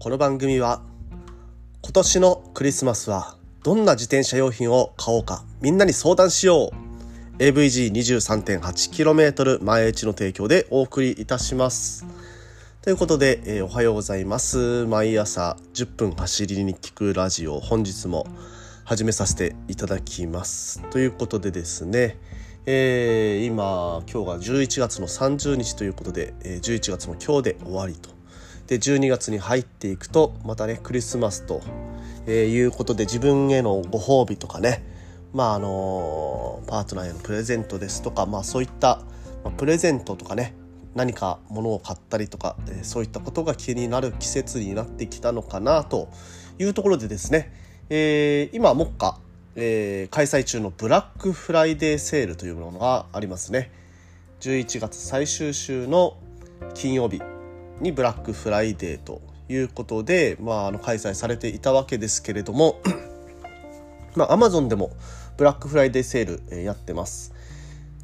この番組は今年のクリスマスはどんな自転車用品を買おうかみんなに相談しよう。AVG23.8km 前打ちの提供でお送りいたします。ということで、えー、おはようございます。毎朝10分走りに聞くラジオ本日も始めさせていただきます。ということでですねえー、今今日が11月の30日ということで、えー、11月も今日で終わりと。で12月に入っていくとまたねクリスマスと、えー、いうことで自分へのご褒美とかねまああのパートナーへのプレゼントですとか、まあ、そういった、まあ、プレゼントとかね何か物を買ったりとか、えー、そういったことが気になる季節になってきたのかなというところでですね、えー、今目下、えー、開催中のブラックフライデーセールというものがありますね。11月最終週の金曜日。にブラックフライデーということで、まあ、あの開催されていたわけですけれども まあ、アマゾンでもブラックフライデーセール、えやってます。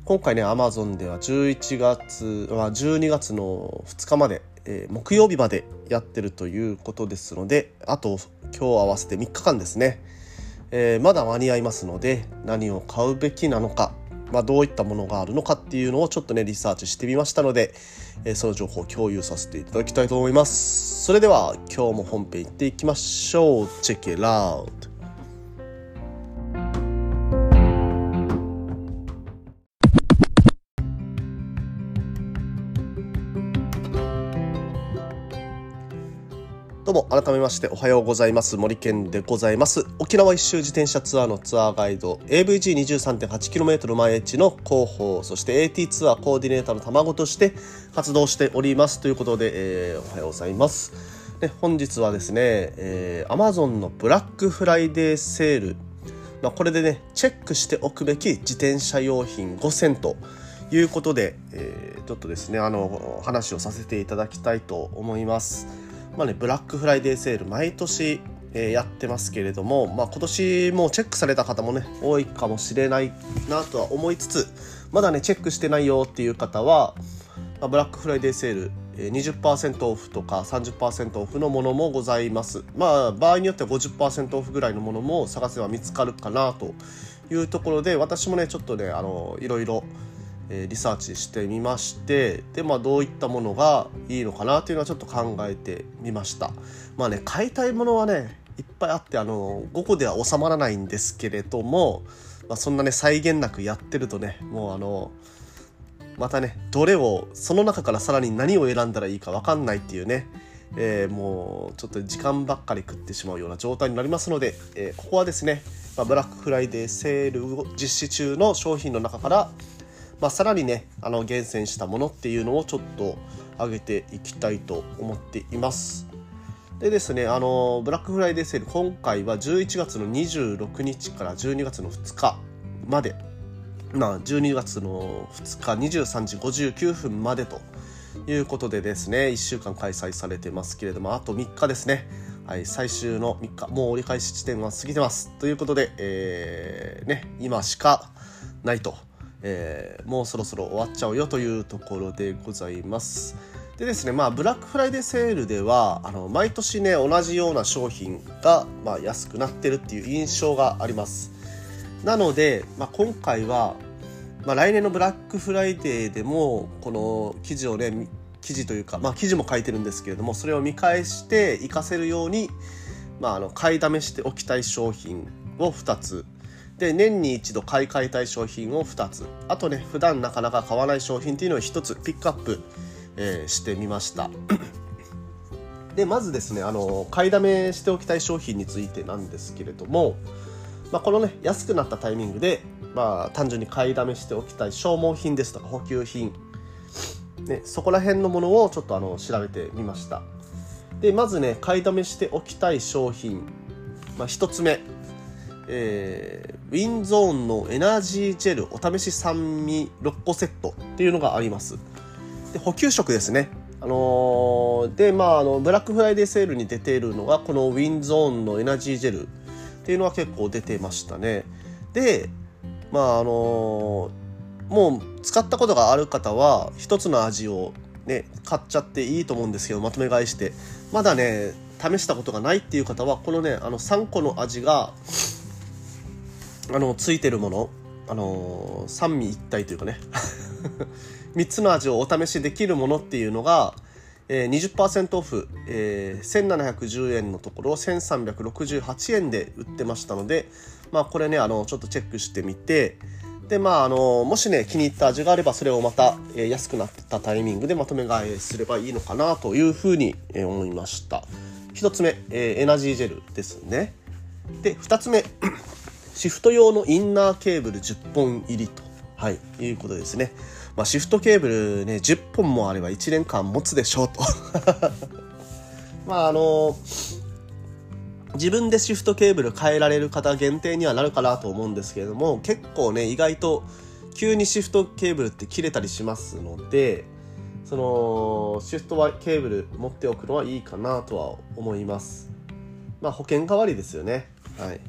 今回ね、アマゾンでは11月、まあ、12月の2日まで、えー、木曜日までやってるということですので、あと今日合わせて3日間ですね。えー、まだ間に合いますので、何を買うべきなのか、まあ、どういったものがあるのかっていうのをちょっとねリサーチしてみましたので、えー、その情報を共有させていただきたいと思います。それでは今日も本編いっていきましょう。チェケラウト改めましておはようございます。森健でございます。沖縄一周自転車ツアーのツアーガイド AVG23.8km 前エッジの広報そして AT ツアーコーディネーターの卵として活動しております。ということで、えー、おはようございます。で本日はですね、えー、Amazon のブラックフライデーセール、まあ、これでねチェックしておくべき自転車用品5選ということで、えー、ちょっとですねあの話をさせていただきたいと思います。まあね、ブラックフライデーセール毎年、えー、やってますけれども、まあ、今年もチェックされた方もね多いかもしれないなとは思いつつまだねチェックしてないよっていう方は、まあ、ブラックフライデーセール20%オフとか30%オフのものもございます。まあ場合によっては50%オフぐらいのものも探せば見つかるかなというところで私もねちょっとねあのいろいろえリサーチしてみましてで、まあ、どういったものがいいのかなというのはちょっと考えてみました。まあね買いたいものはねいっぱいあってあの5個では収まらないんですけれども、まあ、そんなね際限なくやってるとねもうあのまたねどれをその中からさらに何を選んだらいいか分かんないっていうねえー、もうちょっと時間ばっかり食ってしまうような状態になりますので、えー、ここはですね、まあ、ブラックフライデーセールを実施中の商品の中からまあ、さらにねあの厳選したものっていうのをちょっと上げていきたいと思っています。でですね、あのブラックフライデーセール今回は11月の26日から12月の2日まで、まあ、12月の2日23時59分までということでですね1週間開催されてますけれどもあと3日ですね。はい、最終の3日。もう折り返し地点は過ぎてます。ということで、えー、ね、今しかないと。えー、もうそろそろ終わっちゃうよというところでございます。でですね、まあ、ブラックフライデーセールでは、あの、毎年ね、同じような商品が、まあ、安くなってるっていう印象があります。なので、まあ、今回は、まあ、来年のブラックフライデーでも、この記事をね、記事というか、まあ、記事も書いてるんですけれども、それを見返して活かせるように、まあ、あの、買いだめしておきたい商品を2つで年に一度買い替えたい商品を2つ。あとね普段なかなか買わない商品っていうのを1つピックアップ、えー、してみました。でまずですねあの買いだめしておきたい商品についてなんですけれども、まあ、このね安くなったタイミングで、まあ、単純に買いだめしておきたい消耗品ですとか補給品、ね、そこら辺のものをちょっとあの調べてみました。でまずね買いだめしておきたい商品、まあ、1つ目。えー、ウィンゾーンのエナジージェルお試し酸味6個セットっていうのがあります。で補給食ですね。あのー、で、まあ、あの、ブラックフライデーセールに出ているのが、このウィンゾーンのエナジージェルっていうのは結構出てましたね。で、まあ、あのー、もう使ったことがある方は、一つの味をね、買っちゃっていいと思うんですけど、まとめ買いして。まだね、試したことがないっていう方はこのねあの3個の味があのついてるものあの三味一体というかね。3つの味をお試しできるものっていうのが、えー、20%オフ、えー、1710円のところを1368円で売ってましたので、まあ、これねあのちょっとチェックしてみてでまああのもしね気に入った味があればそれをまた、えー、安くなったタイミングでまとめ買いすればいいのかなというふうに、えー、思いました。1つ目、えー、エナジージェルですね。で2つ目シフト用のインナーケーブル10本入りと、はい、いうことですね。まあ、シフトケーブルね、10本もあれば1年間持つでしょうと。まあ、あの自分でシフトケーブル変えられる方限定にはなるかなと思うんですけれども、結構ね、意外と急にシフトケーブルって切れたりしますので、そのシフトはケーブル持っておくのはいいかなとは思います。まあ保険代わりですよね。はい。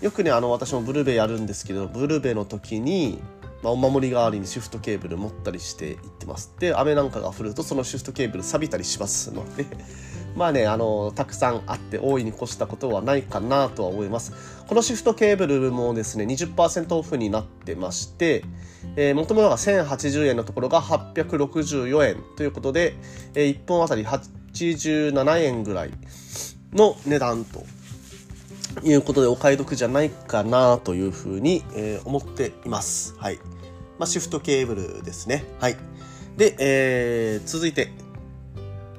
よくねあの私もブルーベやるんですけどブルーベの時に、まあ、お守り代わりにシフトケーブル持ったりしていってます。で雨なんかが降るとそのシフトケーブル錆びたりしますので まあねあのたくさんあって大いに越したことはないかなとは思います。このシフトケーブルもですね20%オフになってましてえー、元々が1080円のところが864円ということで、えー、1本あたり87円ぐらいの値段ということでお買い得じゃないかなというふうに、えー、思っています。はい。まあ、シフトケーブルですね。はい。で、えー、続いて、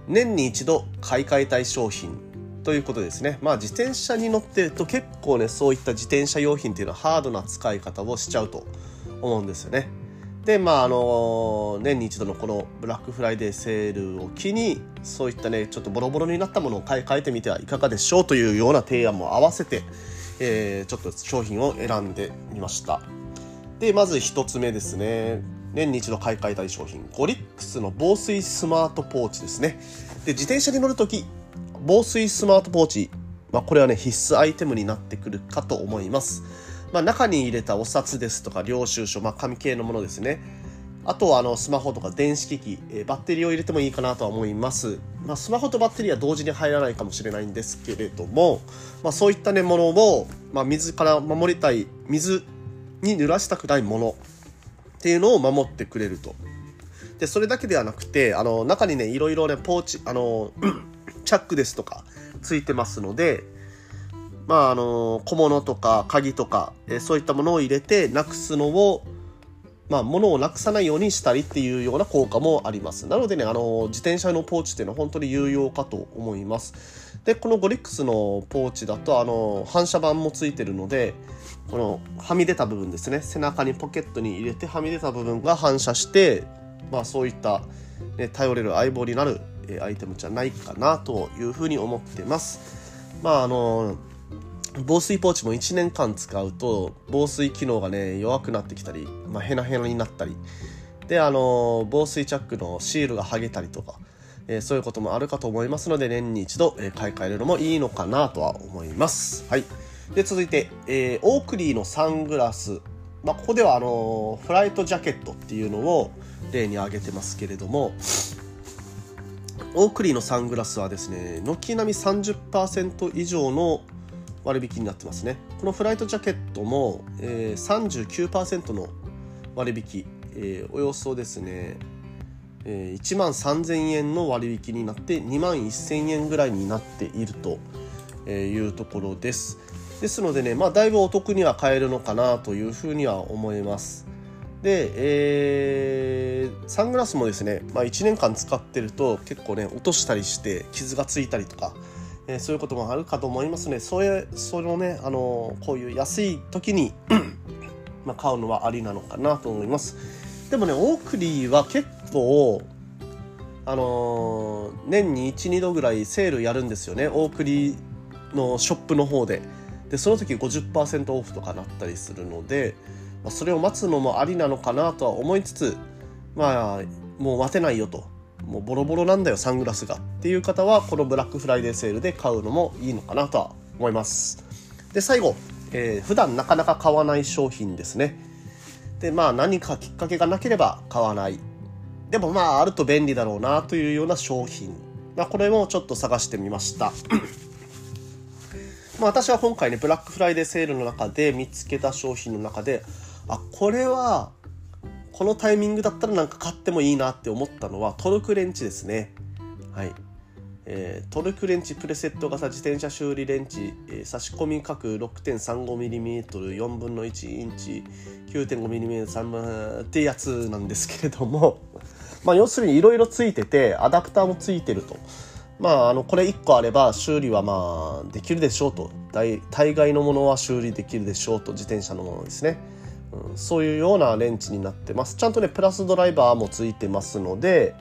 年に一度買い替えたい商品ということですね。まあ自転車に乗ってると結構ね、そういった自転車用品っていうのはハードな使い方をしちゃうと思うんですよね。でまああの年に一度のこのブラックフライデーセールを機にそういったねちょっとボロボロになったものを買い替えてみてはいかがでしょうというような提案も合わせて、えー、ちょっと商品を選んでみました。でまず1つ目ですね。年に一度買い替えたい商品ゴリックスの防水スマートポーチですね。で自転車に乗るとき防水スマートポーチ、まあ、これはね必須アイテムになってくるかと思います。まあ、中に入れたお札ですとか領収書、まあ、紙系のものですねあとはあのスマホとか電子機器、えー、バッテリーを入れてもいいかなとは思います。まあ、スマホとバッテリーは同時に入らないかもしれないんですけれども、まあ、そういったねものを、まあ、水から守りたい水に濡らしたくないものっていうのを守ってくれると。でそれだけではなくてあの中にねいろいろねポーチあの チャックですとかついてますのでまああの小物とか鍵とか、えそういったものを入れてなくすのをまあ、物をなくさないようにしたりっていうような効果もあります。なのでね、あの、自転車のポーチっていうのは本当に有用かと思います。で、このゴリックスのポーチだと、あの、反射板もついてるので、このはみ出た部分ですね、背中にポケットに入れてはみ出た部分が反射して、まあそういった、ね、頼れる相棒になるえアイテムじゃないかなというふうに思ってます。まああの、防水ポーチも1年間使うと防水機能がね弱くなってきたり、まあ、ヘナヘナになったり。であの防水チャックのシールが剥げたりとか、えー、そういうこともあるかと思いますので年に一度、えー、買い替えるのもいいのかなとは思います。はい。で続いて、えー、オークリーのサングラス。まあ、ここではあのフライトジャケットっていうのを例に挙げてますけれどもオークリーのサングラスはですね軒並み30%以上の割引になってますね。このフライトジャケットも、えー、39%の割引、えー、およそですね、えー、1万3000円の割引になって2万1000円ぐらいになっているというところです。ですのでね、まあ、だいぶお得には買えるのかなというふうには思います。で、えー、サングラスもですね、まあ、1年間使ってると結構ね落としたりして傷がついたりとかえ、そういうこともあるかと思いますね。それ、それをね、あのこういう安い時に ま、買うのはありなのかなと思います。でもね、オークリーは結構、あの、年に1、2度ぐらいセールやるんですよね。オークリーのショップの方で。で、その時50%オフとかなったりするので、ま、それを待つのもありなのかなとは思いつつ、まあ、もう待てないよと。もうボロボロなんだよサングラスがっていう方はこのブラックフライデーセールで買うのもいいのかなとは思います。で最後、えー、普段なかなか買わない商品ですね。でまあ何かきっかけがなければ買わない。でもまああると便利だろうなというような商品。まあ、これもちょっと探してみました。まあ私は今回ね、ブラックフライデーセールの中で見つけた商品の中で、あ、これは、このタイミングだったらなんか買ってもいいなって思ったのはトルクレンチですね。はい。えー、トルクレンチプレセット型自転車修理レンチ、えー、差し込み角 6.35mm4 分の1インチ 9.5mm3 分ってやつなんですけれども まあ要するにいろいろついててアダプターもついてるとまああのこれ1個あれば修理はまあできるでしょうと大大概のものは修理できるでしょうと自転車のものですね、うん、そういうようなレンチになってます。ちゃんとねプラスドライバーもついてますので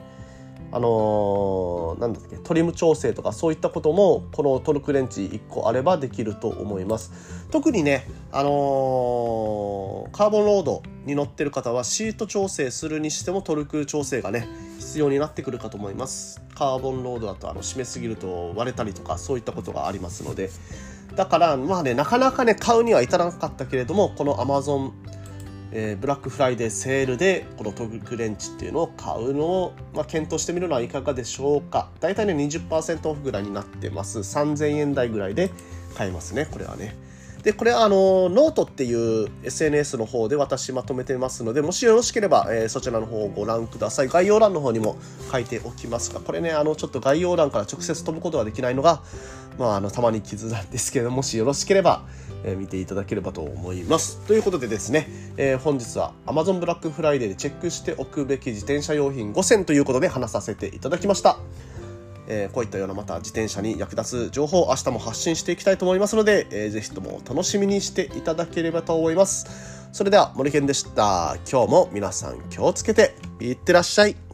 あのー、なんだっけトリム調整とかそういったこともこのトルクレンチ1個あればできると思います。特にね、あのー、カーボンロードに乗ってる方はシート調整するにしてもトルク調整がね必要になってくるかと思います。カーボンロードだとあの締めすぎると割れたりとかそういったことがありますので。だからまあねなかなかね買うには至らなかったけれどもこの Amazon えー、ブラックフライデーセールでこのトグクレンチっていうのを買うのを、まあ、検討してみるのはいかがでしょうか。大体ね20%オフぐらいになってます。3000円台ぐらいで買えますねこれはね。でこれあのノートっていう SNS の方で私まとめてますのでもしよろしければ、えー、そちらの方をご覧ください。概要欄の方にも書いておきますがこれねあのちょっと概要欄から直接飛ぶことができないのがまあ、あの玉に瑕なんですけどもしよろしければ、えー、見ていただければと思います。ということでですね、えー、本日は Amazon ブラックフライデーでチェックしておくべき自転車用品5選ということで話させていただきました。えー、こういったようなまた自転車に役立つ情報を明日も発信していきたいと思いますので、えー、ぜひとも楽しみにしていただければと思います。それでは森健でした。今日も皆さん気をつけていってらっしゃい。